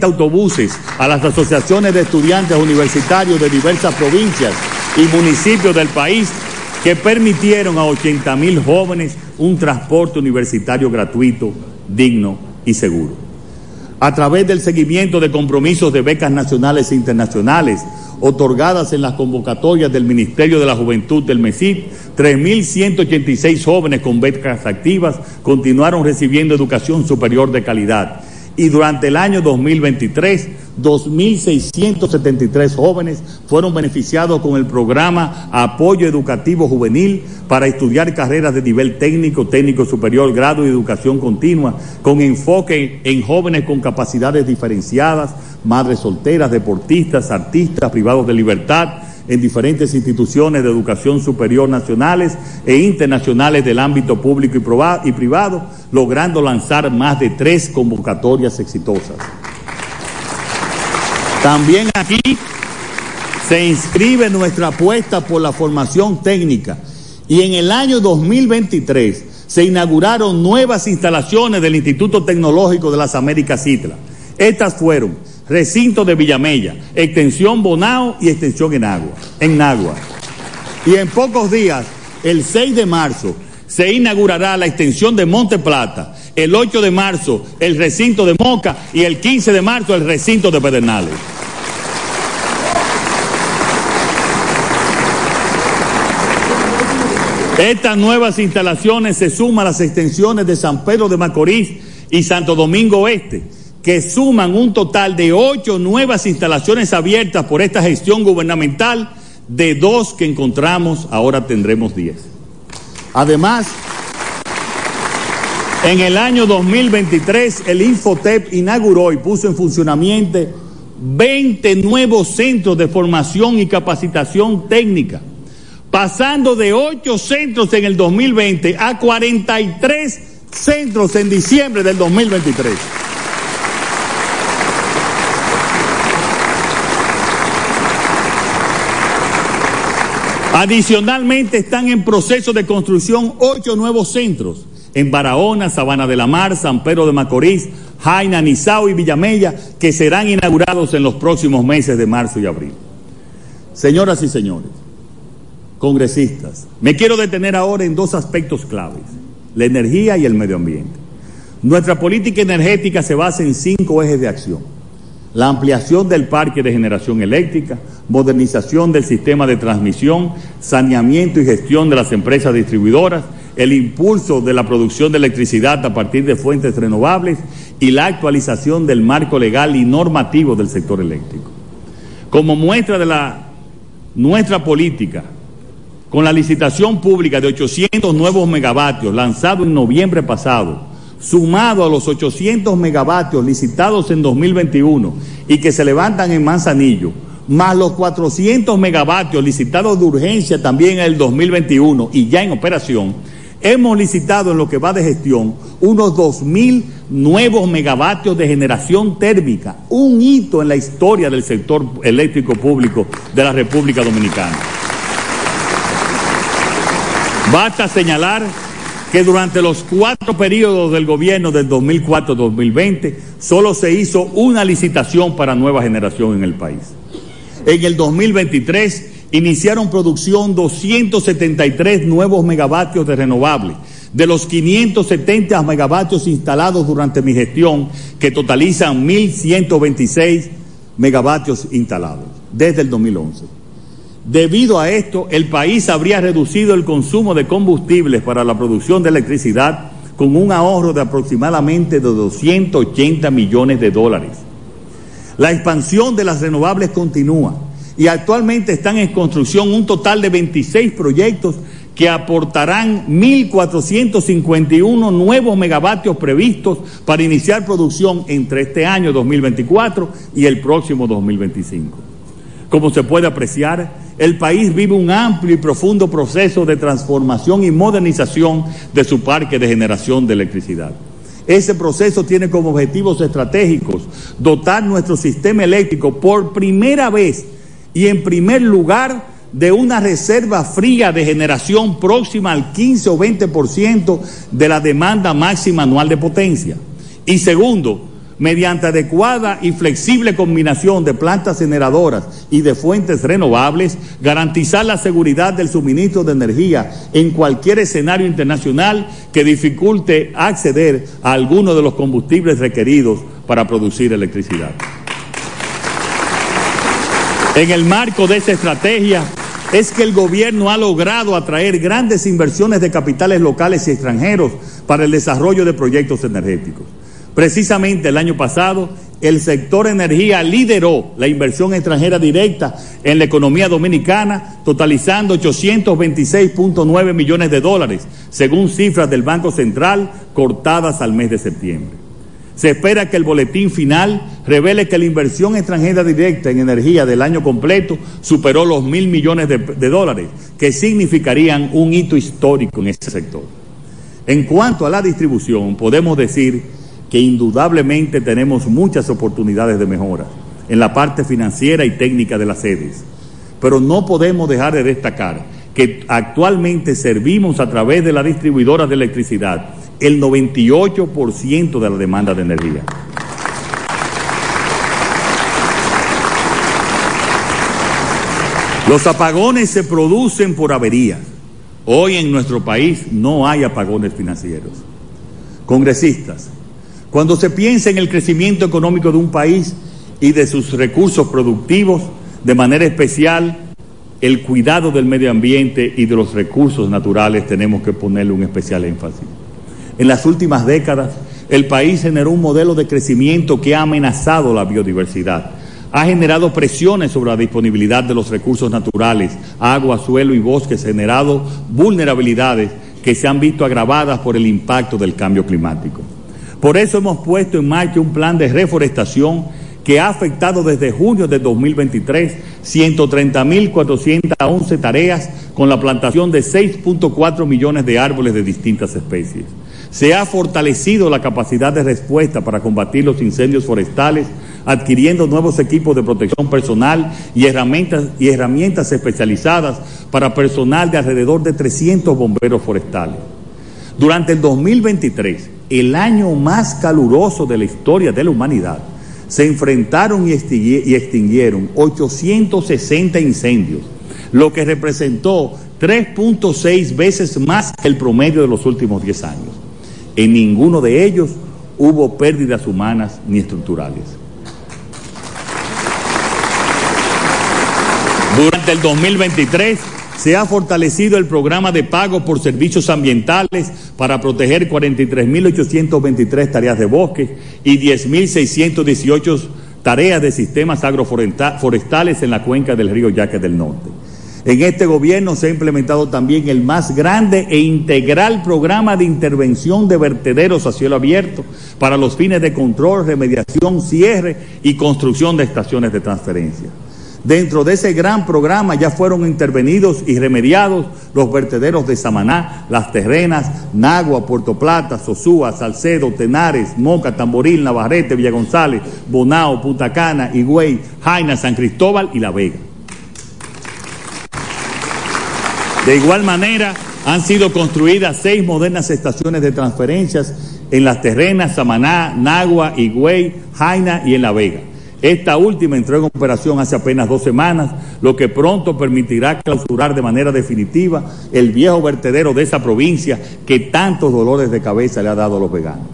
autobuses a las asociaciones de estudiantes universitarios de diversas provincias y municipios del país que permitieron a 80 mil jóvenes un transporte universitario gratuito, digno y seguro. A través del seguimiento de compromisos de becas nacionales e internacionales otorgadas en las convocatorias del Ministerio de la Juventud del MESID, 3.186 jóvenes con becas activas continuaron recibiendo educación superior de calidad y durante el año 2023, 2.673 jóvenes fueron beneficiados con el programa Apoyo Educativo Juvenil para estudiar carreras de nivel técnico, técnico superior, grado y educación continua, con enfoque en jóvenes con capacidades diferenciadas, madres solteras, deportistas, artistas, privados de libertad, en diferentes instituciones de educación superior nacionales e internacionales del ámbito público y privado, logrando lanzar más de tres convocatorias exitosas. También aquí se inscribe nuestra apuesta por la formación técnica y en el año 2023 se inauguraron nuevas instalaciones del Instituto Tecnológico de las Américas ITLA. Estas fueron recinto de Villamella, extensión Bonao y extensión en Agua, en Nagua. Y en pocos días, el 6 de marzo, se inaugurará la extensión de Monte Plata, el 8 de marzo el recinto de Moca y el 15 de marzo el recinto de Pedernales. Estas nuevas instalaciones se suman a las extensiones de San Pedro de Macorís y Santo Domingo Oeste que suman un total de ocho nuevas instalaciones abiertas por esta gestión gubernamental, de dos que encontramos, ahora tendremos diez. Además, en el año 2023 el Infotep inauguró y puso en funcionamiento 20 nuevos centros de formación y capacitación técnica, pasando de ocho centros en el 2020 a 43 centros en diciembre del 2023. Adicionalmente están en proceso de construcción ocho nuevos centros en Barahona, Sabana de la Mar, San Pedro de Macorís, Jaina, Nizao y Villamella, que serán inaugurados en los próximos meses de marzo y abril. Señoras y señores, congresistas, me quiero detener ahora en dos aspectos claves, la energía y el medio ambiente. Nuestra política energética se basa en cinco ejes de acción. La ampliación del parque de generación eléctrica, modernización del sistema de transmisión, saneamiento y gestión de las empresas distribuidoras, el impulso de la producción de electricidad a partir de fuentes renovables y la actualización del marco legal y normativo del sector eléctrico. Como muestra de la nuestra política, con la licitación pública de 800 nuevos megavatios lanzado en noviembre pasado, sumado a los 800 megavatios licitados en 2021 y que se levantan en Manzanillo, más los 400 megavatios licitados de urgencia también en el 2021 y ya en operación, hemos licitado en lo que va de gestión unos 2.000 nuevos megavatios de generación térmica, un hito en la historia del sector eléctrico público de la República Dominicana. Basta señalar que durante los cuatro periodos del gobierno del 2004-2020 solo se hizo una licitación para nueva generación en el país. En el 2023 iniciaron producción 273 nuevos megavatios de renovables, de los 570 megavatios instalados durante mi gestión, que totalizan 1.126 megavatios instalados desde el 2011. Debido a esto, el país habría reducido el consumo de combustibles para la producción de electricidad con un ahorro de aproximadamente de 280 millones de dólares. La expansión de las renovables continúa y actualmente están en construcción un total de 26 proyectos que aportarán 1.451 nuevos megavatios previstos para iniciar producción entre este año 2024 y el próximo 2025. Como se puede apreciar, el país vive un amplio y profundo proceso de transformación y modernización de su parque de generación de electricidad. Ese proceso tiene como objetivos estratégicos dotar nuestro sistema eléctrico por primera vez y en primer lugar de una reserva fría de generación próxima al 15 o 20% de la demanda máxima anual de potencia. Y segundo, mediante adecuada y flexible combinación de plantas generadoras y de fuentes renovables, garantizar la seguridad del suministro de energía en cualquier escenario internacional que dificulte acceder a alguno de los combustibles requeridos para producir electricidad. En el marco de esta estrategia es que el gobierno ha logrado atraer grandes inversiones de capitales locales y extranjeros para el desarrollo de proyectos energéticos. Precisamente el año pasado, el sector energía lideró la inversión extranjera directa en la economía dominicana, totalizando 826.9 millones de dólares, según cifras del Banco Central cortadas al mes de septiembre. Se espera que el boletín final revele que la inversión extranjera directa en energía del año completo superó los mil millones de, dólares, que significarían un hito histórico en este sector. En cuanto a la distribución, podemos decir que indudablemente tenemos muchas oportunidades de mejora en la parte financiera y técnica de las sedes. Pero no podemos dejar de destacar que actualmente servimos a través de las distribuidoras de electricidad el 98% de la demanda de energía. Los apagones se producen por averías. Hoy en nuestro país no hay apagones financieros. Congresistas, cuando se piensa en el crecimiento económico de un país y de sus recursos productivos, de manera especial, el cuidado del medio ambiente y de los recursos naturales tenemos que ponerle un especial énfasis. En las últimas décadas, el país generó un modelo de crecimiento que ha amenazado la biodiversidad, ha generado presiones sobre la disponibilidad de los recursos naturales, agua, suelo y bosques, generado vulnerabilidades que se han visto agravadas por el impacto del cambio climático. Por eso hemos puesto en marcha un plan de reforestación que ha afectado desde junio de 2023 130.411 tareas con la plantación de 6.4 millones de árboles de distintas especies. Se ha fortalecido la capacidad de respuesta para combatir los incendios forestales, adquiriendo nuevos equipos de protección personal y herramientas, y herramientas especializadas para personal de alrededor de 300 bomberos forestales. Durante el 2023, el año más caluroso de la historia de la humanidad, se enfrentaron y extinguieron 860 incendios, lo que representó 3.6 veces más que el promedio de los últimos 10 años. En ninguno de ellos hubo pérdidas humanas ni estructurales. Durante el 2023, se ha fortalecido el programa de pago por servicios ambientales para proteger 43.823 tareas de bosque y 10.618 tareas de sistemas agroforestales en la cuenca del río Yaque del Norte. En este gobierno se ha implementado también el más grande e integral programa de intervención de vertederos a cielo abierto para los fines de control, remediación, cierre y construcción de estaciones de transferencia. Dentro de ese gran programa ya fueron intervenidos y remediados los vertederos de Samaná, Las Terrenas, Nagua, Puerto Plata, Sosúa, Salcedo, Tenares, Moca, Tamboril, Navarrete, Villa González, Bonao, Punta Cana, Higüey, Jaina, San Cristóbal y La Vega. De igual manera, han sido construidas seis modernas estaciones de transferencias en Las Terrenas, Samaná, Nagua, Higüey, Jaina y en La Vega. Esta última entró en operación hace apenas dos semanas, lo que pronto permitirá clausurar de manera definitiva el viejo vertedero de esa provincia que tantos dolores de cabeza le ha dado a los veganos.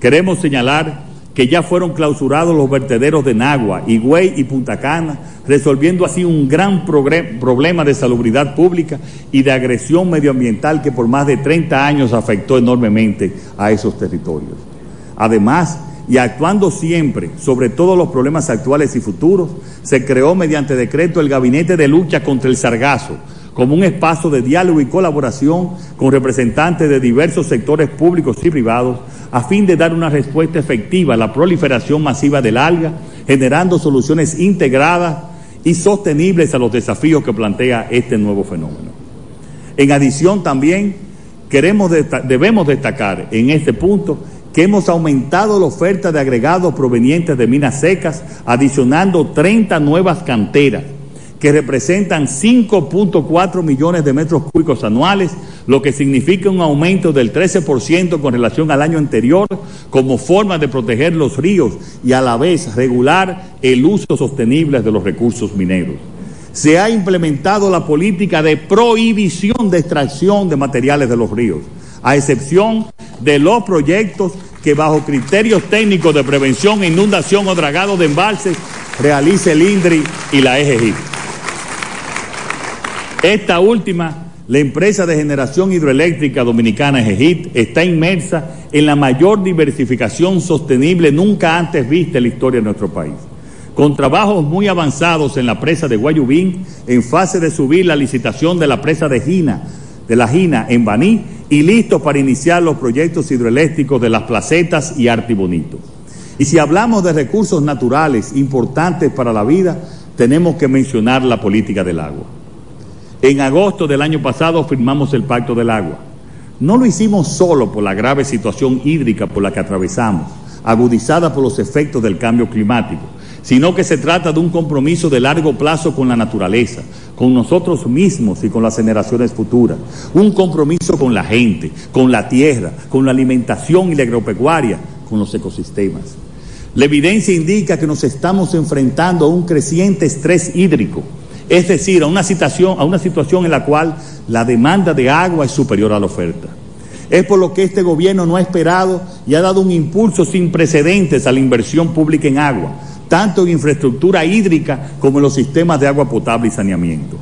Queremos señalar que ya fueron clausurados los vertederos de Nagua, Higüey y Punta Cana, resolviendo así un gran problema de salubridad pública y de agresión medioambiental que por más de 30 años afectó enormemente a esos territorios. Además, y actuando siempre sobre todos los problemas actuales y futuros, se creó mediante decreto el Gabinete de Lucha contra el Sargazo, como un espacio de diálogo y colaboración con representantes de diversos sectores públicos y privados, a fin de dar una respuesta efectiva a la proliferación masiva del alga, generando soluciones integradas y sostenibles a los desafíos que plantea este nuevo fenómeno. En adición también queremos debemos destacar en este punto que hemos aumentado la oferta de agregados provenientes de minas secas, adicionando 30 nuevas canteras, que representan 5.4 millones de metros cúbicos anuales, lo que significa un aumento del 13% con relación al año anterior, como forma de proteger los ríos y a la vez regular el uso sostenible de los recursos mineros. Se ha implementado la política de prohibición de extracción de materiales de los ríos, a excepción de los proyectos que bajo criterios técnicos de prevención, inundación o dragado de embalses realice el INDRI y la EGI. Esta última, la empresa de generación hidroeléctrica dominicana EGIT, está inmersa en la mayor diversificación sostenible nunca antes vista en la historia de nuestro país. Con trabajos muy avanzados en la presa de Guayubín, en fase de subir la licitación de la presa de Gina, de la Gina en Baní y listos para iniciar los proyectos hidroeléctricos de las placetas y Artibonito. Y si hablamos de recursos naturales importantes para la vida, tenemos que mencionar la política del agua. En agosto del año pasado firmamos el Pacto del Agua. No lo hicimos solo por la grave situación hídrica por la que atravesamos, agudizada por los efectos del cambio climático, sino que se trata de un compromiso de largo plazo con la naturaleza, con nosotros mismos y con las generaciones futuras, un compromiso con la gente, con la tierra, con la alimentación y la agropecuaria, con los ecosistemas. La evidencia indica que nos estamos enfrentando a un creciente estrés hídrico, es decir, a una situación, en la cual la demanda de agua es superior a la oferta. Es por lo que este gobierno no ha esperado y ha dado un impulso sin precedentes a la inversión pública en agua, tanto en infraestructura hídrica como en los sistemas de agua potable y saneamiento.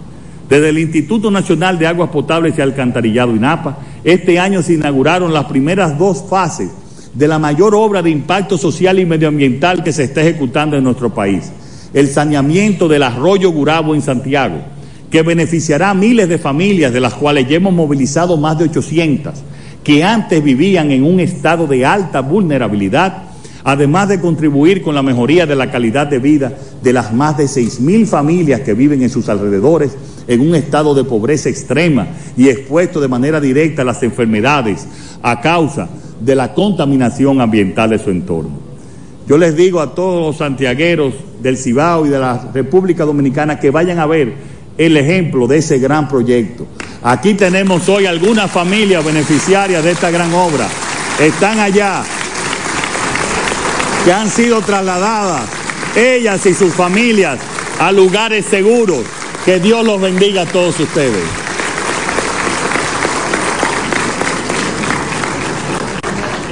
Desde el Instituto Nacional de Aguas Potables y Alcantarillado INAPA, este año se inauguraron las primeras dos fases de la mayor obra de impacto social y medioambiental que se está ejecutando en nuestro país, el saneamiento del arroyo Gurabo en Santiago, que beneficiará a miles de familias, de las cuales ya hemos movilizado más de 800, que antes vivían en un estado de alta vulnerabilidad, además de contribuir con la mejoría de la calidad de vida de las más de 6.000 familias que viven en sus alrededores en un estado de pobreza extrema y expuesto de manera directa a las enfermedades a causa de la contaminación ambiental de su entorno. Yo les digo a todos los santiagueros del Cibao y de la República Dominicana que vayan a ver el ejemplo de ese gran proyecto. Aquí tenemos hoy algunas familias beneficiarias de esta gran obra. Están allá, que han sido trasladadas, ellas y sus familias, a lugares seguros. Que Dios los bendiga a todos ustedes.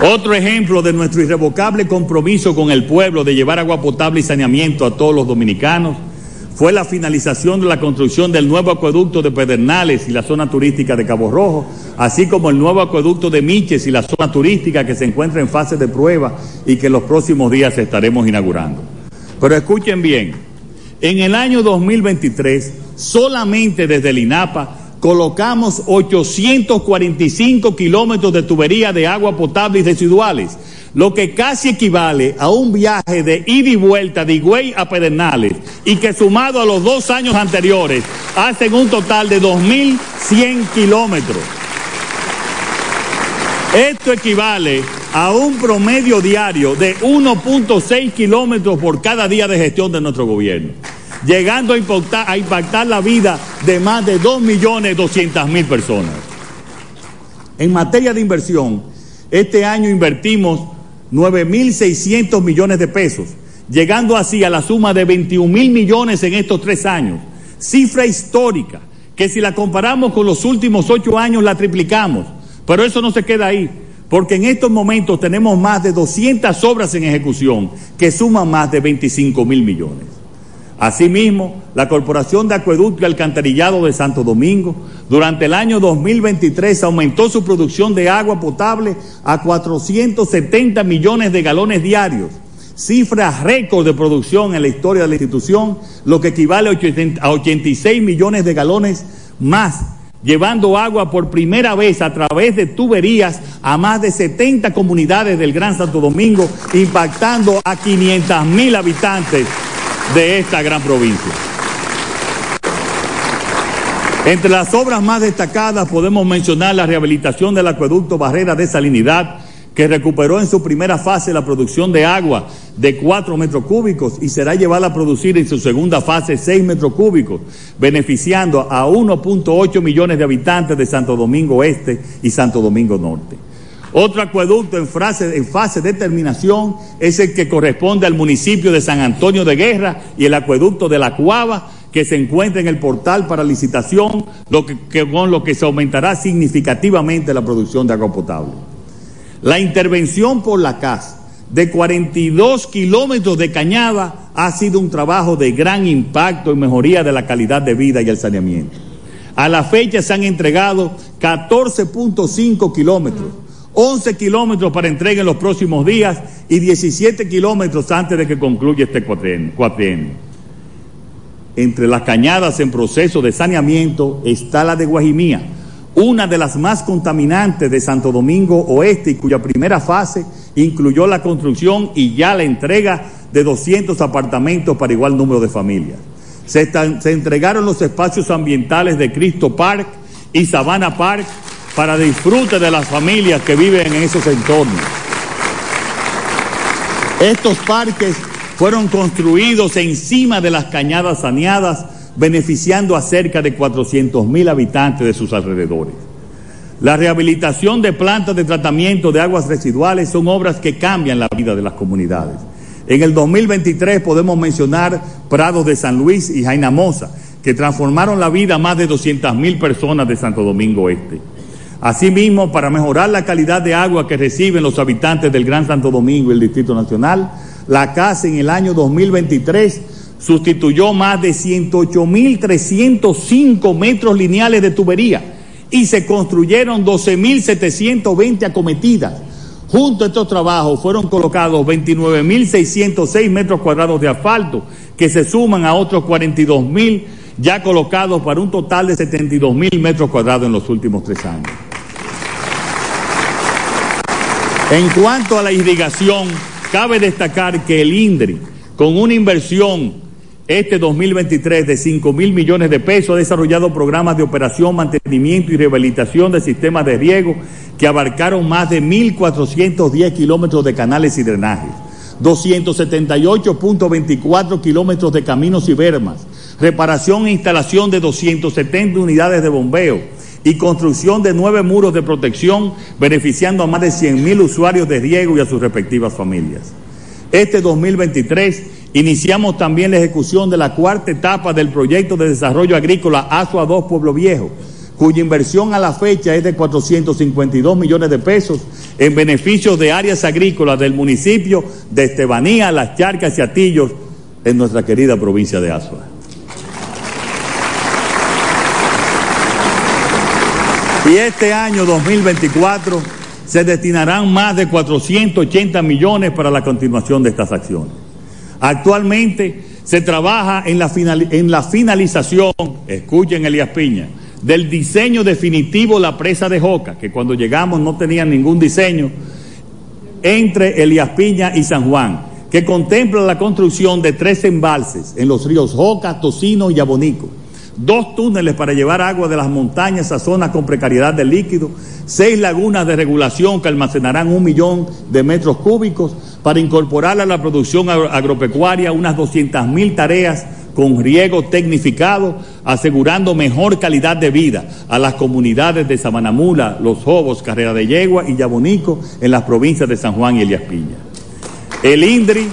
Otro ejemplo de nuestro irrevocable compromiso con el pueblo de llevar agua potable y saneamiento a todos los dominicanos fue la finalización de la construcción del nuevo acueducto de Pedernales y la zona turística de Cabo Rojo, así como el nuevo acueducto de Miches y la zona turística que se encuentra en fase de prueba y que en los próximos días estaremos inaugurando. Pero escuchen bien, en el año 2023, solamente desde el INAPA, colocamos 845 kilómetros de tubería de agua potable y residuales, lo que casi equivale a un viaje de ida y vuelta de Higüey a Pedernales y que sumado a los dos años anteriores hacen un total de 2.100 kilómetros. Esto equivale a un promedio diario de 1.6 kilómetros por cada día de gestión de nuestro gobierno llegando a impactar, la vida de más de 2.200.000 personas. En materia de inversión, este año invertimos 9.600 millones de pesos, llegando así a la suma de 21 mil millones en estos tres años, cifra histórica, que si la comparamos con los últimos ocho años la triplicamos, pero eso no se queda ahí, porque en estos momentos tenemos más de 200 obras en ejecución que suman más de 25 mil millones. Asimismo, la Corporación de Acueducto y Alcantarillado de Santo Domingo durante el año 2023 aumentó su producción de agua potable a 470 millones de galones diarios, cifra récord de producción en la historia de la institución, lo que equivale a 86 millones de galones más llevando agua por primera vez a través de tuberías a más de 70 comunidades del Gran Santo Domingo, impactando a 500 mil habitantes de esta gran provincia. Entre las obras más destacadas podemos mencionar la rehabilitación del acueducto Barrera de Salinidad, que recuperó en su primera fase la producción de agua de 4 metros cúbicos y será llevada a producir en su segunda fase 6 metros cúbicos, beneficiando a 1.8 millones de habitantes de Santo Domingo Este y Santo Domingo Norte. Otro acueducto en, fase de terminación es el que corresponde al municipio de San Antonio de Guerra y el acueducto de La Cuava, que se encuentra en el portal para licitación, lo que, con lo que se aumentará significativamente la producción de agua potable. La intervención por la CAS de 42 kilómetros de cañada ha sido un trabajo de gran impacto en mejoría de la calidad de vida y el saneamiento. A la fecha se han entregado 14.5 kilómetros, 11 kilómetros para entrega en los próximos días y 17 kilómetros antes de que concluya este cuatrienio. Entre las cañadas en proceso de saneamiento está la de Guajimía, una de las más contaminantes de Santo Domingo Oeste y cuya primera fase incluyó la construcción y ya la entrega de 200 apartamentos para igual número de familias. Se, se entregaron los espacios ambientales de Cristo Park y Sabana Park para disfrute de las familias que viven en esos entornos. Estos parques fueron construidos encima de las cañadas saneadas, beneficiando a cerca de 400 mil habitantes de sus alrededores. La rehabilitación de plantas de tratamiento de aguas residuales son obras que cambian la vida de las comunidades. En el 2023 podemos mencionar Prados de San Luis y Jainamosa, que transformaron la vida a más de 200 mil personas de Santo Domingo Este. Asimismo, para mejorar la calidad de agua que reciben los habitantes del Gran Santo Domingo y el Distrito Nacional, la casa en el año 2023 sustituyó más de 108.305 metros lineales de tubería y se construyeron 12.720 acometidas. Junto a estos trabajos fueron colocados 29.606 metros cuadrados de asfalto, que se suman a otros 42.000 ya colocados para un total de 72.000 metros cuadrados en los últimos tres años. En cuanto a la irrigación, Cabe destacar que el INDRI, con una inversión este 2023 de 5 mil millones de pesos, ha desarrollado programas de operación, mantenimiento y rehabilitación de sistemas de riego que abarcaron más de 1.410 kilómetros de canales y drenajes, 278.24 kilómetros de caminos y bermas, reparación e instalación de 270 unidades de bombeo, y construcción de nueve muros de protección, beneficiando a más de 100 usuarios de riego y a sus respectivas familias. Este 2023 iniciamos también la ejecución de la cuarta etapa del proyecto de desarrollo agrícola ASUA 2 Pueblo Viejo, cuya inversión a la fecha es de 452 millones de pesos en beneficio de áreas agrícolas del municipio de Estebanía, Las Charcas y Atillos en nuestra querida provincia de Asua. Y este año 2024 se destinarán más de 480 millones para la continuación de estas acciones. Actualmente se trabaja en la, finalización, escuchen Elías Piña, del diseño definitivo la presa de Joca, que cuando llegamos no tenía ningún diseño, entre Elías Piña y San Juan, que contempla la construcción de tres embalses en los ríos Joca, Tocino y Abonico dos túneles para llevar agua de las montañas a zonas con precariedad de líquido, seis lagunas de regulación que almacenarán un millón de metros cúbicos para incorporar a la producción agropecuaria unas 200 mil tareas con riego tecnificado, asegurando mejor calidad de vida a las comunidades de Sabanamula, Los Jobos, Carrera de Yegua y Yabonico en las provincias de San Juan y Elias Piña. El INDRI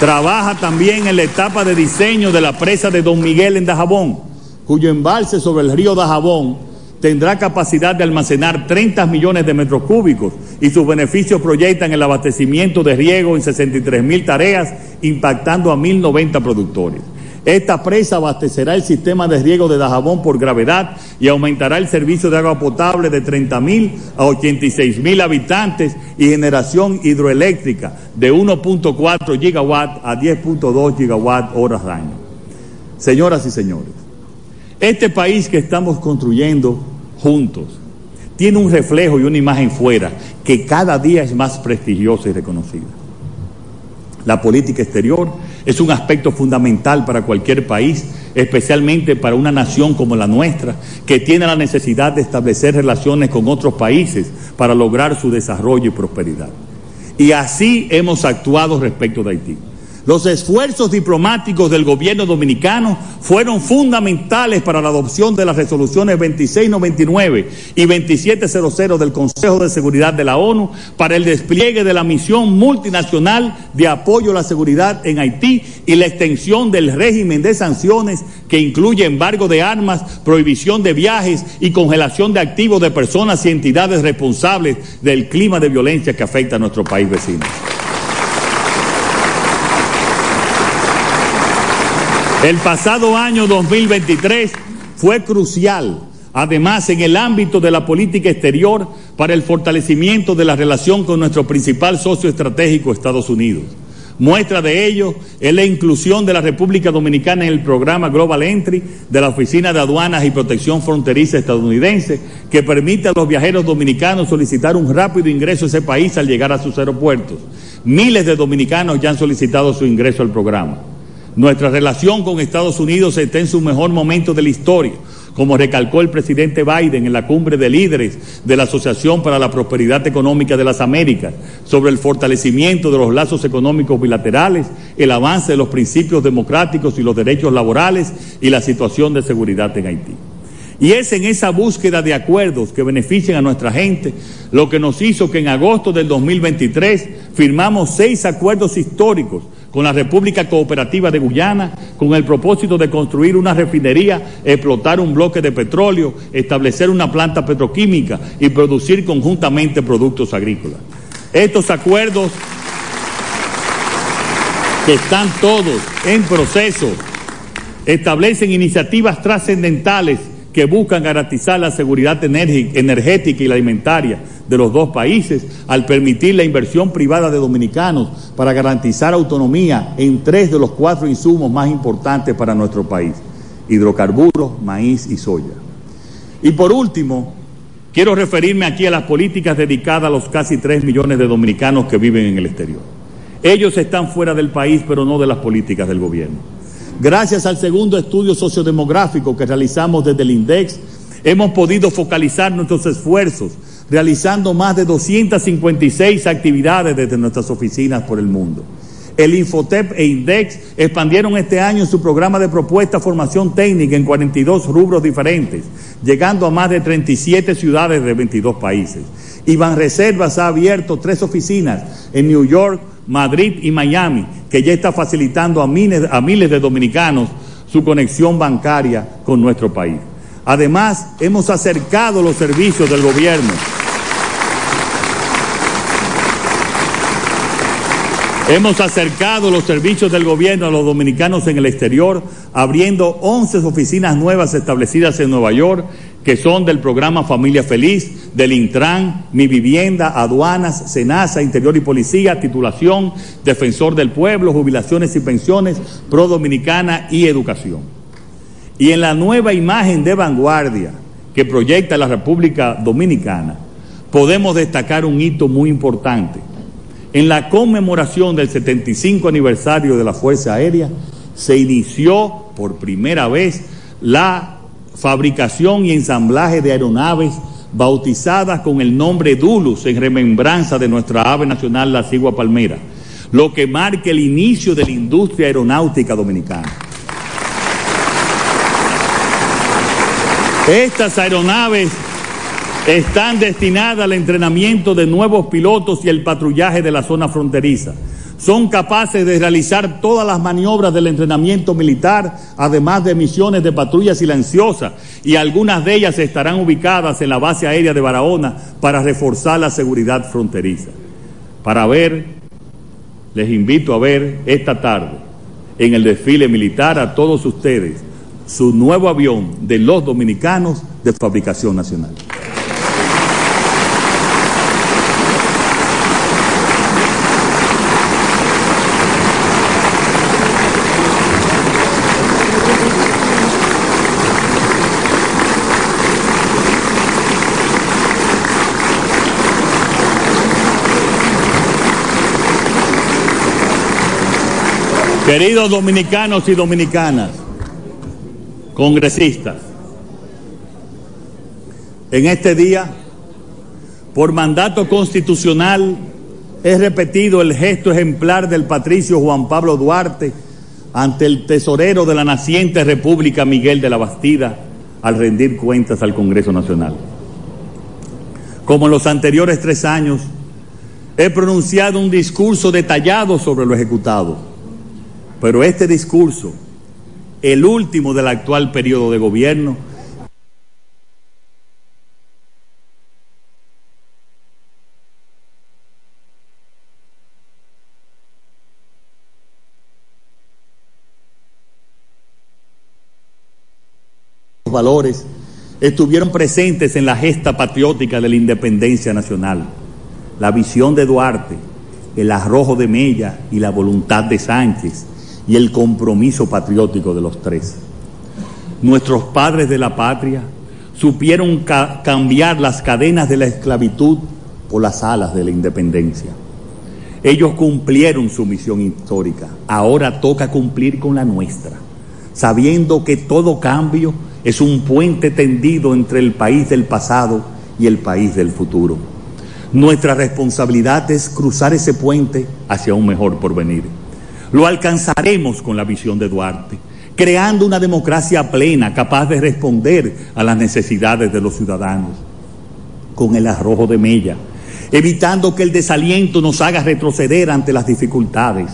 Trabaja también en la etapa de diseño de la presa de Don Miguel en Dajabón, cuyo embalse sobre el río Dajabón tendrá capacidad de almacenar 30 millones de metros cúbicos y sus beneficios proyectan el abastecimiento de riego en 63 mil tareas, impactando a 1.090 productores. Esta presa abastecerá el sistema de riego de Dajabón por gravedad y aumentará el servicio de agua potable de 30 mil a 86 mil habitantes y generación hidroeléctrica de 1.4 gigawatt a 10.2 gigawatt horas de año. Señoras y señores, este país que estamos construyendo juntos tiene un reflejo y una imagen fuera que cada día es más prestigiosa y reconocida. La política exterior es un aspecto fundamental para cualquier país especialmente para una nación como la nuestra, que tiene la necesidad de establecer relaciones con otros países para lograr su desarrollo y prosperidad. Y así hemos actuado respecto de Haití. Los esfuerzos diplomáticos del gobierno dominicano fueron fundamentales para la adopción de las resoluciones 2699 y 2700 del Consejo de Seguridad de la ONU para el despliegue de la misión multinacional de apoyo a la seguridad en Haití y la extensión del régimen de sanciones que incluye embargo de armas, prohibición de viajes y congelación de activos de personas y entidades responsables del clima de violencia que afecta a nuestro país vecino. El pasado año 2023 fue crucial, además en el ámbito de la política exterior, para el fortalecimiento de la relación con nuestro principal socio estratégico, Estados Unidos. Muestra de ello es la inclusión de la República Dominicana en el programa Global Entry de la Oficina de Aduanas y Protección Fronteriza estadounidense, que permite a los viajeros dominicanos solicitar un rápido ingreso a ese país al llegar a sus aeropuertos. Miles de dominicanos ya han solicitado su ingreso al programa. Nuestra relación con Estados Unidos está en su mejor momento de la historia, como recalcó el presidente Biden en la cumbre de líderes de la Asociación para la Prosperidad Económica de las Américas, sobre el fortalecimiento de los lazos económicos bilaterales, el avance de los principios democráticos y los derechos laborales y la situación de seguridad en Haití. Y es en esa búsqueda de acuerdos que beneficien a nuestra gente lo que nos hizo que en agosto del 2023 firmamos seis acuerdos históricos con la República Cooperativa de Guyana con el propósito de construir una refinería, explotar un bloque de petróleo, establecer una planta petroquímica y producir conjuntamente productos agrícolas. Estos acuerdos que están todos en proceso establecen iniciativas trascendentales que buscan garantizar la seguridad energética y alimentaria de los dos países al permitir la inversión privada de dominicanos para garantizar autonomía en tres de los cuatro insumos más importantes para nuestro país, hidrocarburos, maíz y soya. Y por último, quiero referirme aquí a las políticas dedicadas a los casi tres millones de dominicanos que viven en el exterior. Ellos están fuera del país, pero no de las políticas del gobierno. Gracias al segundo estudio sociodemográfico que realizamos desde el INDEX, hemos podido focalizar nuestros esfuerzos realizando más de 256 actividades desde nuestras oficinas por el mundo. El Infotep e Index expandieron este año su programa de propuesta formación técnica en 42 rubros diferentes, llegando a más de 37 ciudades de 22 países. Y Reservas ha abierto tres oficinas en New York, Madrid y Miami, que ya está facilitando a miles, a miles de dominicanos su conexión bancaria con nuestro país. Además, hemos acercado los servicios del gobierno Hemos acercado los servicios del gobierno a los dominicanos en el exterior, abriendo 11 oficinas nuevas establecidas en Nueva York, que son del programa Familia Feliz, del Intran, Mi Vivienda, Aduanas, Senasa, Interior y Policía, Titulación, Defensor del Pueblo, Jubilaciones y Pensiones, Pro Dominicana y Educación. Y en la nueva imagen de vanguardia que proyecta la República Dominicana, podemos destacar un hito muy importante en la conmemoración del 75 aniversario de la Fuerza Aérea, se inició por primera vez la fabricación y ensamblaje de aeronaves bautizadas con el nombre Dulus en remembranza de nuestra ave nacional, la cigua palmera, lo que marca el inicio de la industria aeronáutica dominicana. Estas aeronaves están destinadas al entrenamiento de nuevos pilotos y el patrullaje de la zona fronteriza. Son capaces de realizar todas las maniobras del entrenamiento militar, además de misiones de patrulla silenciosa, y algunas de ellas estarán ubicadas en la base aérea de Barahona para reforzar la seguridad fronteriza. Para ver, les invito a ver esta tarde en el desfile militar a todos ustedes su nuevo avión de los dominicanos de fabricación nacional. Queridos dominicanos y dominicanas, congresistas, en este día, por mandato constitucional, he repetido el gesto ejemplar del patricio Juan Pablo Duarte ante el tesorero de la naciente República Miguel de la Bastida al rendir cuentas al Congreso Nacional. Como en los anteriores tres años, he pronunciado un discurso detallado sobre lo ejecutado, pero este discurso, el último del actual periodo de gobierno, valores estuvieron presentes en la gesta patriótica de la independencia nacional. La visión de Duarte, el arrojo de Mella y la voluntad de Sánchez y el compromiso patriótico de los tres. Nuestros padres de la patria supieron ca cambiar las cadenas de la esclavitud por las alas de la independencia. Ellos cumplieron su misión histórica, ahora toca cumplir con la nuestra, sabiendo que todo cambio es un puente tendido entre el país del pasado y el país del futuro. Nuestra responsabilidad es cruzar ese puente hacia un mejor porvenir. Lo alcanzaremos con la visión de Duarte, creando una democracia plena capaz de responder a las necesidades de los ciudadanos, con el arrojo de Mella, evitando que el desaliento nos haga retroceder ante las dificultades,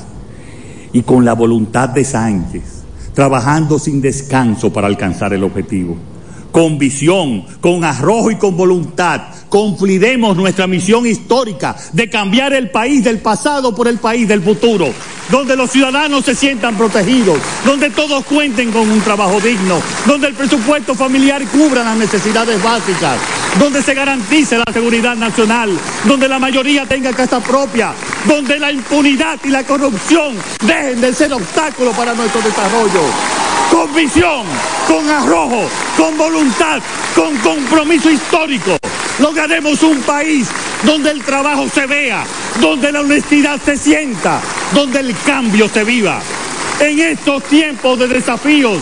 y con la voluntad de Sánchez trabajando sin descanso para alcanzar el objetivo. Con visión, con arrojo y con voluntad, cumpliremos nuestra misión histórica de cambiar el país del pasado por el país del futuro, donde los ciudadanos se sientan protegidos, donde todos cuenten con un trabajo digno, donde el presupuesto familiar cubra las necesidades básicas, donde se garantice la seguridad nacional, donde la mayoría tenga casa propia, donde la impunidad y la corrupción dejen de ser obstáculos para nuestro desarrollo. Con visión, con arrojo, con voluntad, con compromiso histórico, lograremos un país donde el trabajo se vea, donde la honestidad se sienta, donde el cambio se viva. En estos tiempos de desafíos,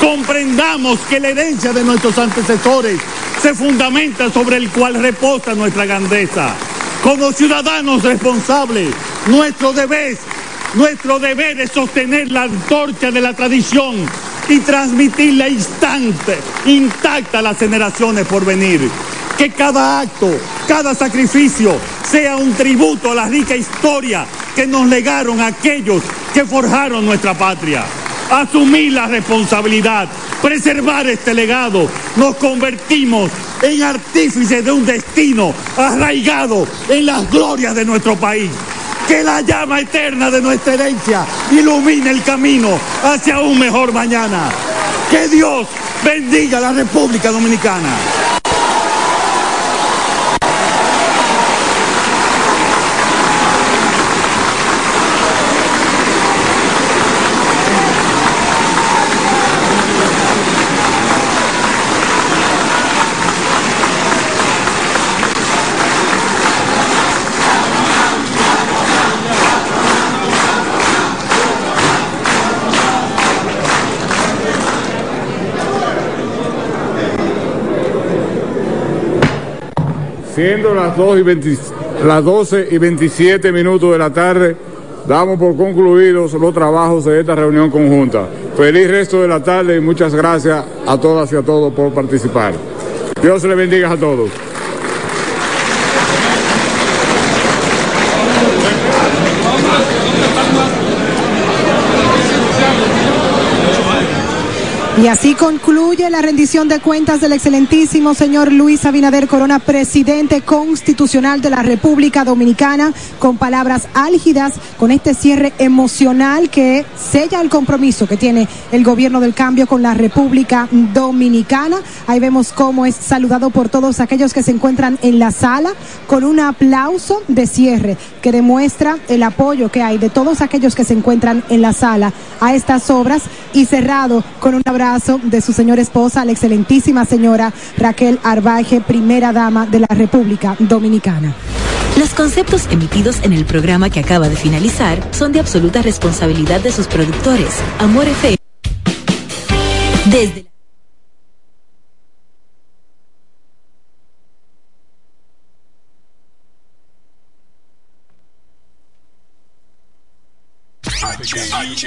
comprendamos que la herencia de nuestros antecesores se fundamenta sobre el cual reposa nuestra grandeza. Como ciudadanos responsables, nuestro deber, nuestro deber es sostener la antorcha de la tradición y transmitirla instante, intacta a las generaciones por venir. Que cada acto, cada sacrificio sea un tributo a la rica historia que nos legaron aquellos que forjaron nuestra patria. Asumir la responsabilidad, preservar este legado, nos convertimos en artífices de un destino arraigado en las glorias de nuestro país. Que la llama eterna de nuestra herencia ilumine el camino hacia un mejor mañana. Que Dios bendiga a la República Dominicana. Siendo las, 2 y las 12 y 27 minutos de la tarde, damos por concluidos los trabajos de esta reunión conjunta. Feliz resto de la tarde y muchas gracias a todas y a todos por participar. Dios les bendiga a todos. Y así concluye la rendición de cuentas del excelentísimo señor Luis Abinader Corona, presidente constitucional de la República Dominicana, con palabras álgidas, con este cierre emocional que sella el compromiso que tiene el gobierno del cambio con la República Dominicana. Ahí vemos cómo es saludado por todos aquellos que se encuentran en la sala, con un aplauso de cierre que demuestra el apoyo que hay de todos aquellos que se encuentran en la sala a estas obras y cerrado con un abrazo de su señora esposa, la excelentísima señora Raquel Arbaje, primera dama de la República Dominicana. Los conceptos emitidos en el programa que acaba de finalizar son de absoluta responsabilidad de sus productores. Amor FM. Desde H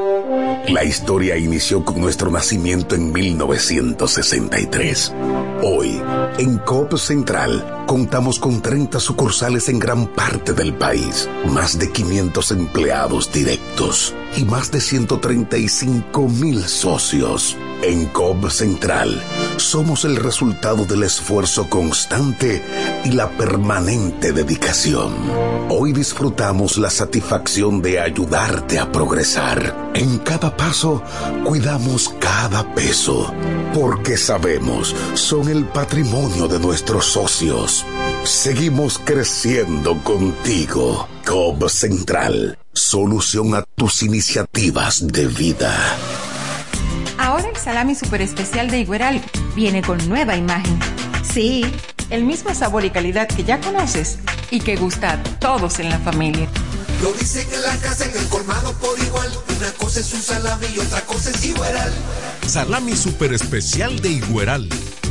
La historia inició con nuestro nacimiento en 1963. Hoy, en COP Central, contamos con 30 sucursales en gran parte del país, más de 500 empleados directos y más de 135 mil socios. En COP Central, somos el resultado del esfuerzo constante y la permanente dedicación. Hoy disfrutamos la satisfacción de ayudarte a progresar. En cada paso, cuidamos cada peso, porque sabemos, son el patrimonio de nuestros socios. Seguimos creciendo contigo. COP Central, solución a tus iniciativas de vida. Ahora el salami super especial de Igueral viene con nueva imagen. Sí, el mismo sabor y calidad que ya conoces y que gusta a todos en la familia. Lo dicen en la casa, en el colmado por igual. Una cosa es un salami y otra cosa es Igueral. Salami super especial de Igueral.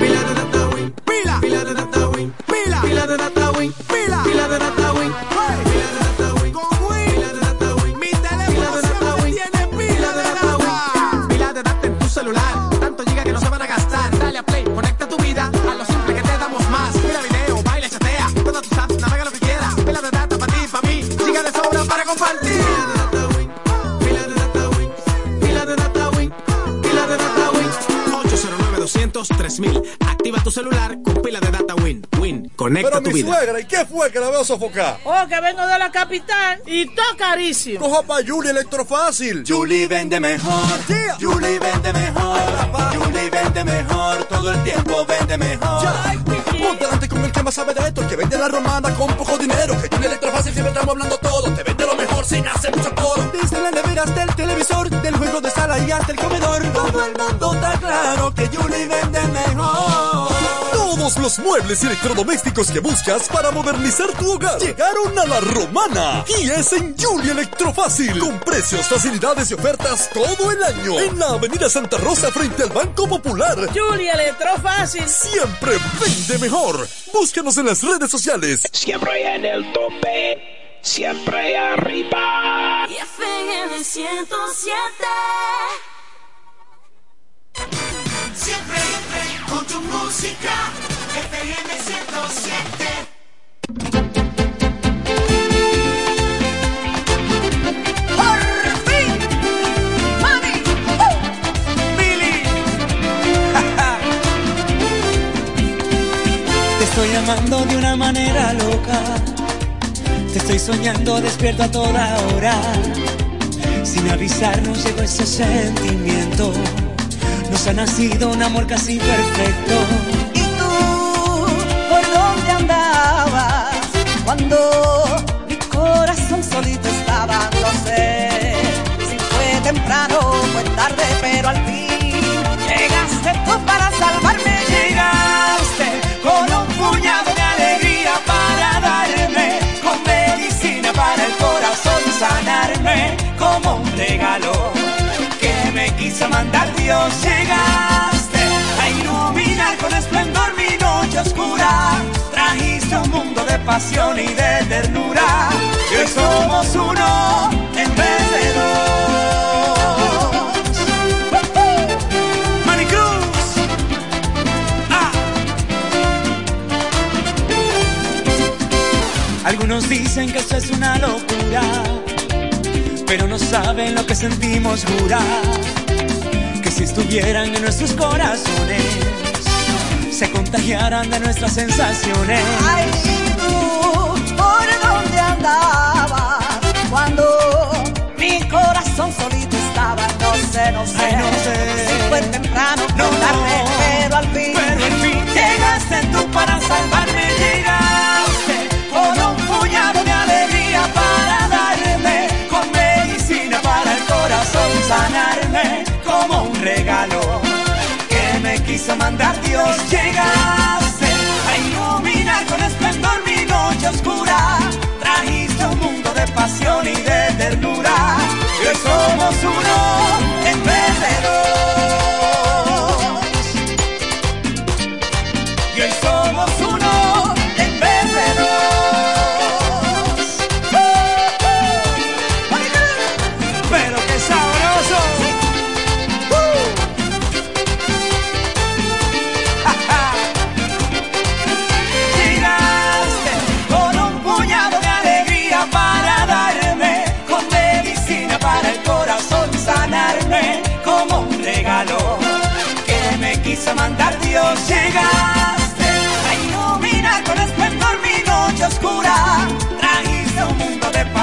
Pila de data win, pila, pila de data win, pila, pila de data win, pila, tu celular conecta Pero tu mi vida. suegra, ¿y qué fue que la veo sofocar? Oh, que vengo de la capital y todo carísimo. Coja pa' Julie Electrofácil. Julie vende mejor. Julie vende mejor. Julie vende mejor. Todo el tiempo vende mejor. Ponte delante con el que más sabe de esto, el que vende la romana con poco dinero. Que Julie Electrofácil siempre estamos hablando todo. Te vende lo mejor sin hacer mucho coro. Desde las neveras del televisor, del juego de sala y hasta el comedor. Todo el mundo está claro que Julie vende mejor. Todo Todos los muebles y electrodomésticos que buscas para modernizar tu hogar llegaron a la romana. Y es en Julia Electrofácil. Con precios, facilidades y ofertas todo el año. En la avenida Santa Rosa frente al Banco Popular. Julia Electrofácil. Siempre vende mejor. Búscanos en las redes sociales. Siempre en el tope, siempre arriba. Y FM 107. Siempre con tu música, FM 107. ¡Por fin! ¡Mami! ¡Billy! Te estoy amando de una manera loca. Te estoy soñando despierto a toda hora. Sin avisarnos llegó ese sentimiento. Nos ha nacido un amor casi perfecto. ¿Y tú por dónde andabas cuando mi corazón solito estaba? No sé si fue temprano o fue tarde, pero al fin llegaste tú para salvarme. Llegaste con un puñado de alegría para darme, con medicina para el corazón sanarme, como un regalo que me quiso mandar Dios. Llegaste esplendor mi noche oscura. Trajiste un mundo de pasión y de ternura. Y hoy somos uno en vez de dos. Ah. Algunos dicen que esto es una locura, pero no saben lo que sentimos jurar. Que si estuvieran en nuestros corazones, se contagiaran de nuestras sensaciones. Ay, ¿y tú por dónde andabas cuando mi corazón solito estaba? No sé, no sé, Ay, no sé. si fue temprano No, tarde, quiso mandar Dios. Llegaste a iluminar con esplendor mi noche oscura, trajiste un mundo de pasión y de ternura, y hoy somos uno en vez de dos.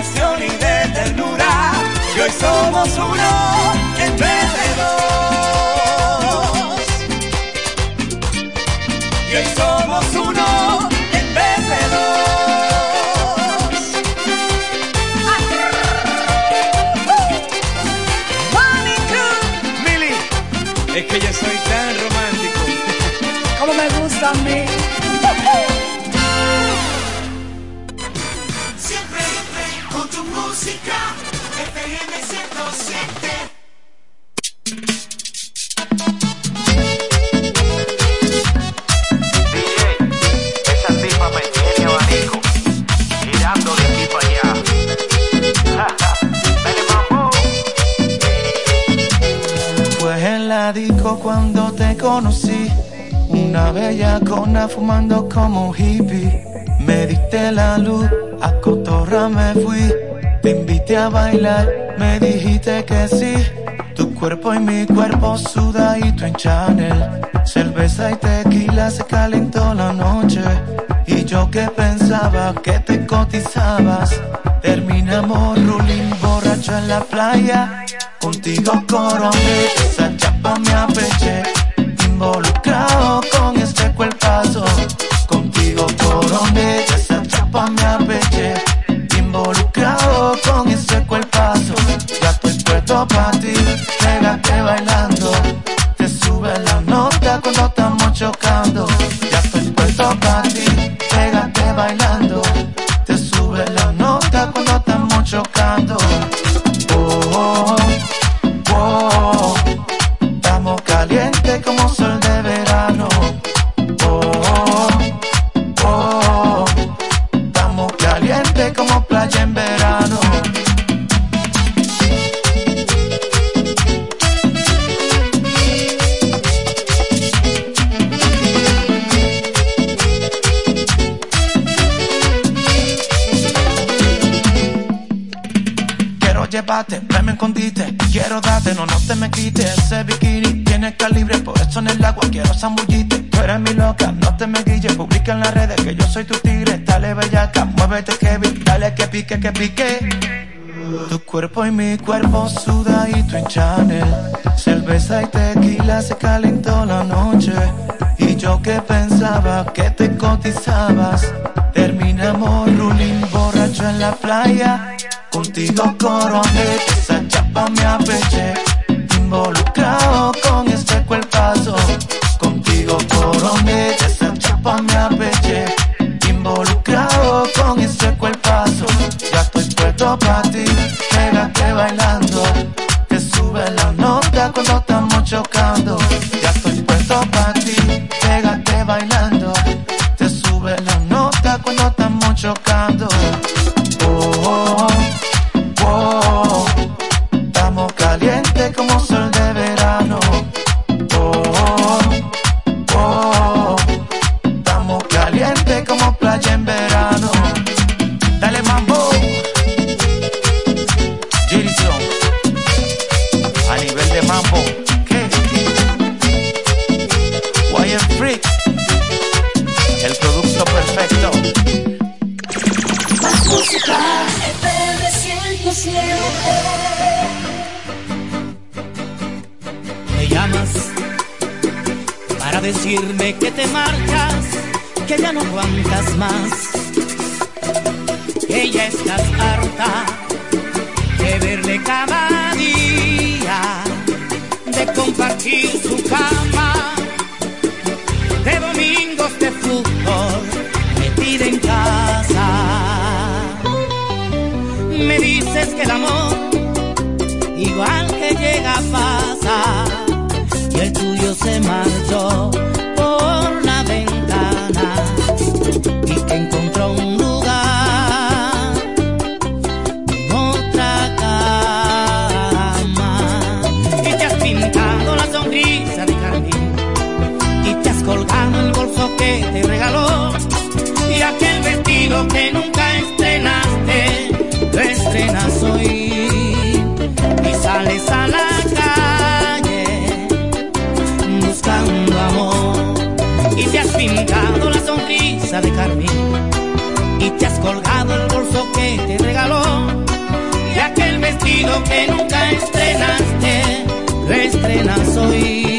Mundo de pasión y de ternura. Y hoy somos uno cuando te conocí, una bella cona fumando como un hippie. Me diste la luz, a cotorra me fui. Te invité a bailar, me dijiste que sí. Tu cuerpo y mi cuerpo sudadito en Chanel. Cerveza y tequila se calentó la noche. Y yo que pensaba que te cotizabas. Terminamos ruling borracho en la playa. Contigo coroné, esa chapa me apeché. Involucrado con este cuerpazo. Contigo coroné, esa chapa me apeché. Involucrado con ese cuerpazo. Ya estoy puesto pa' ti, pégate bailando. quiero darte, no, no te me quites Ese bikini. Tiene calibre, por eso en el agua quiero zambullirte. Tú eres mi loca, no te me guilles Publica en las redes que yo soy tu tigre. Dale bellaca, muévete Kevin Dale que pique, que pique. Tu cuerpo y mi cuerpo suda y tu en Cerveza y tequila se calentó la noche. Y yo que pensaba que te cotizabas. Terminamos ruling borracho en la playa. Contigo coroné pa' mi apeche negado la sonrisa de Carmen y te has colgado el bolso que te regaló y aquel vestido que nunca estrenaste, lo estrenas hoy.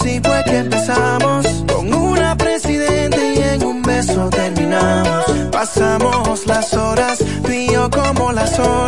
así fue que empezamos con una presidente y en un beso terminamos. Pasamos las horas, tú como las horas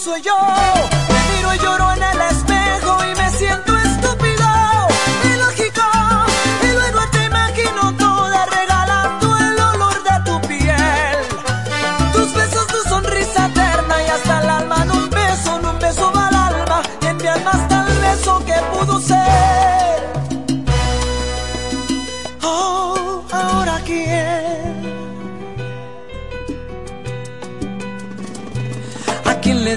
soy yo, el tiro y llorona.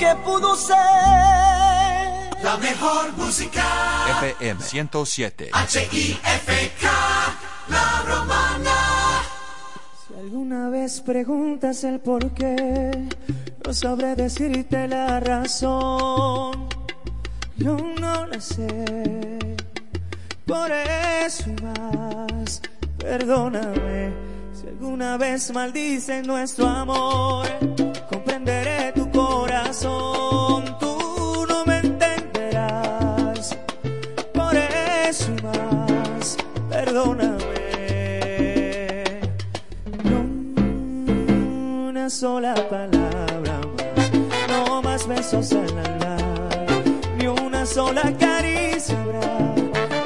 Que pudo ser. La mejor música. FM 107. H-I-F-K. La romana. Si alguna vez preguntas el por qué, no sabré decirte la razón. Yo no la sé. Por eso y más, perdóname. Si alguna vez maldicen nuestro amor, comprenderé tu Tú no me entenderás. Por eso más, perdóname. una sola palabra más, no más besos al hablar, ni una sola caricia.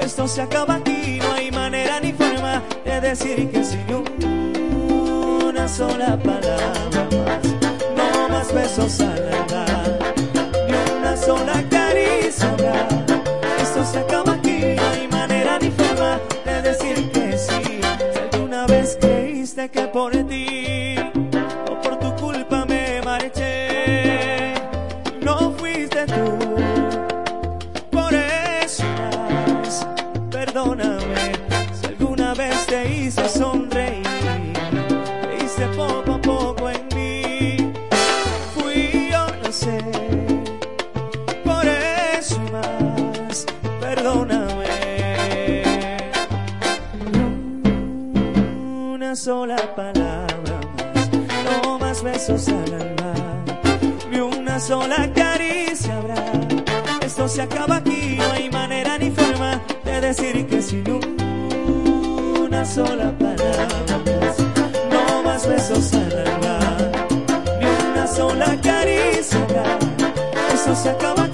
Esto se acaba aquí, no hay manera ni forma de decir que sí, ni una sola palabra no más besos al hablar, ni una sola Sola palabra no más besos al alma, ni una sola caricia habrá. Esto se acaba aquí, no hay manera ni forma de decir que sin una sola palabra no más besos al alma, ni una sola caricia habrá. Esto se acaba aquí,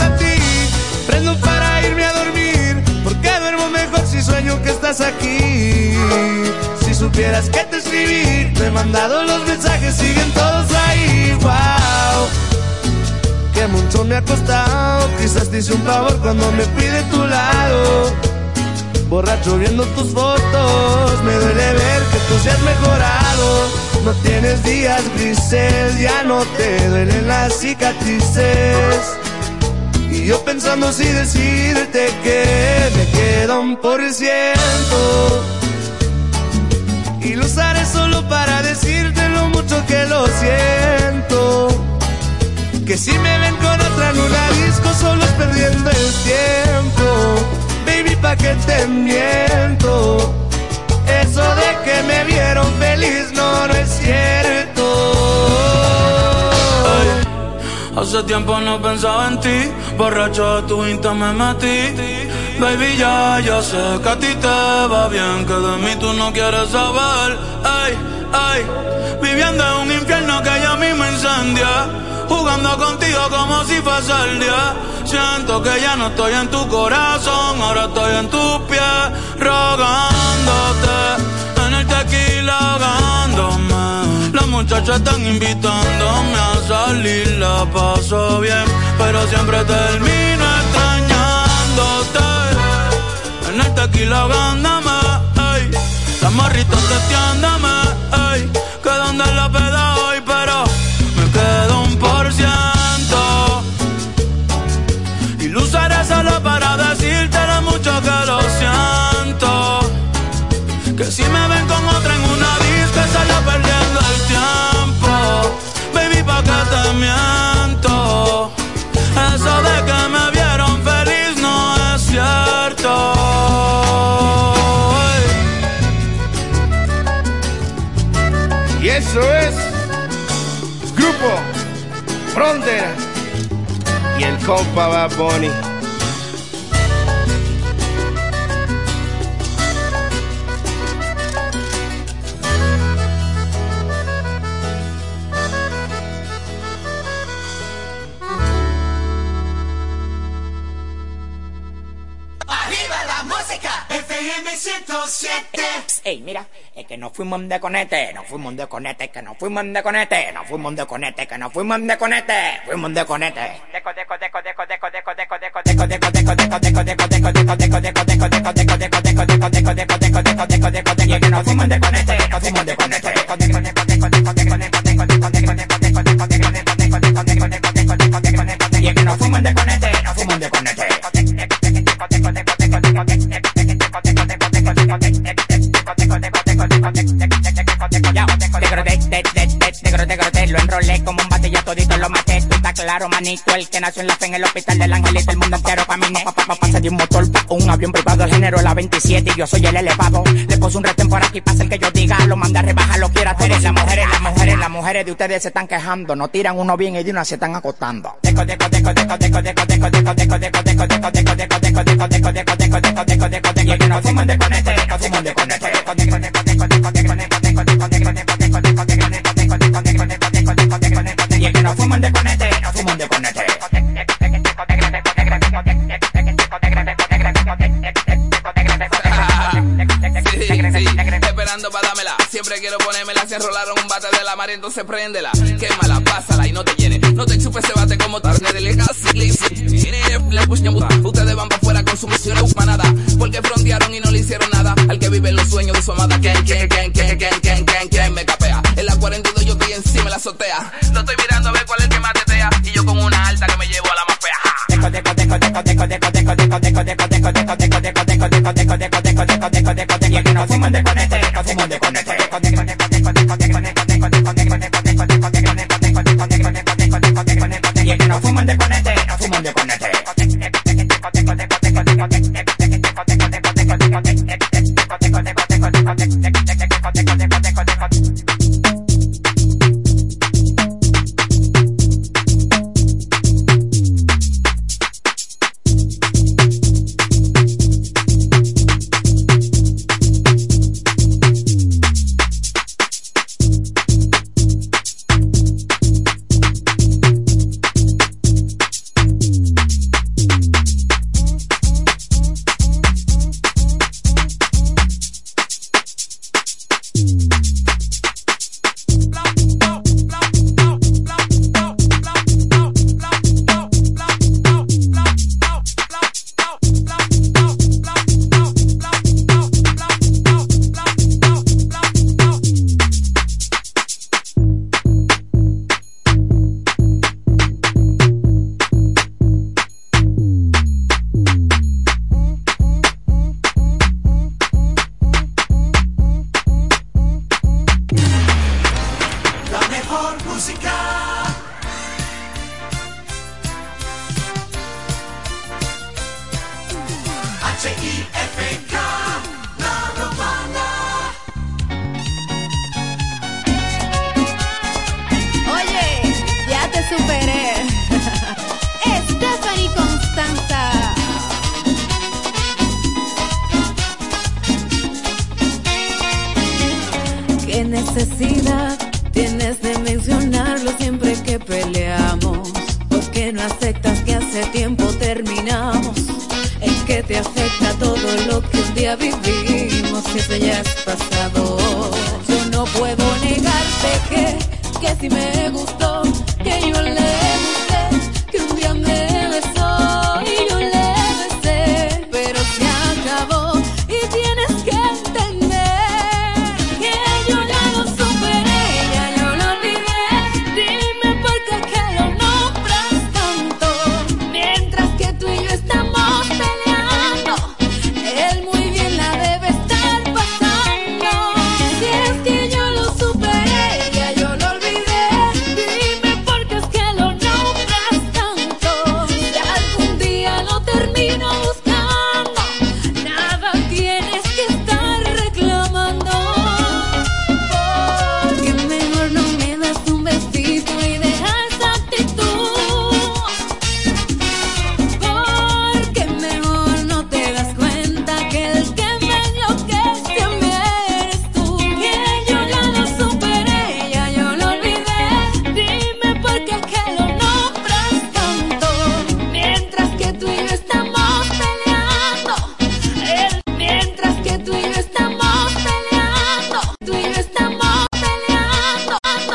Prendo para irme a dormir, porque duermo mejor si sueño que estás aquí. Si supieras que te escribí, te he mandado los mensajes, siguen todos ahí. Wow, que mucho me ha costado. Quizás te hice un favor cuando me fui de tu lado. Borracho viendo tus fotos, me duele ver que tú seas mejorado. No tienes días grises, ya no te duelen las cicatrices. Y yo pensando si decirte que me queda un por ciento. Y lo usaré solo para decirte lo mucho que lo siento. Que si me ven con otra en disco solo es perdiendo el tiempo. Baby, pa' que te miento. Eso de que me vieron feliz no, no es cierto. Hace tiempo no pensaba en ti, borracho tu insta me metí. Baby, ya, ya sé que a ti te va bien, que de mí tú no quieres saber. Ay, ay, viviendo en un infierno que ya mismo incendia. Jugando contigo como si fuese el día. Siento que ya no estoy en tu corazón, ahora estoy en tus pies, rogándote. En el tequila ahogándome. Las muchachas están invitándome a salir, la paso bien, pero siempre termino extrañándote. En el tequila ahogándome, ey. Las morritas testeándome, ey. Que donde la peda Frontera y el compa Bad Bunny. Arriba la música, FM 107. Ey, mira, que no fuimos de conete, no fuimos de conete, que no fuimos de conete, no fuimos de conete, que no fuimos de conete, fuimos de conete. fuimos de conete. Lo enrolé como un ya todito lo maté. Tú estás claro, manito. El que nació en la fe en el hospital del angelito, el mundo entero caminé. Pa, pa, pa, pasa de un motor pa' un avión privado. El género la 27 y yo soy el elevado. Le puse un retén por aquí, pasa el que yo diga. Lo manda a rebajar, lo quiera hacer. Las mujeres, las mujeres, las mujeres de ustedes se están quejando. No tiran uno bien y de una se están acostando. Entonces préndela.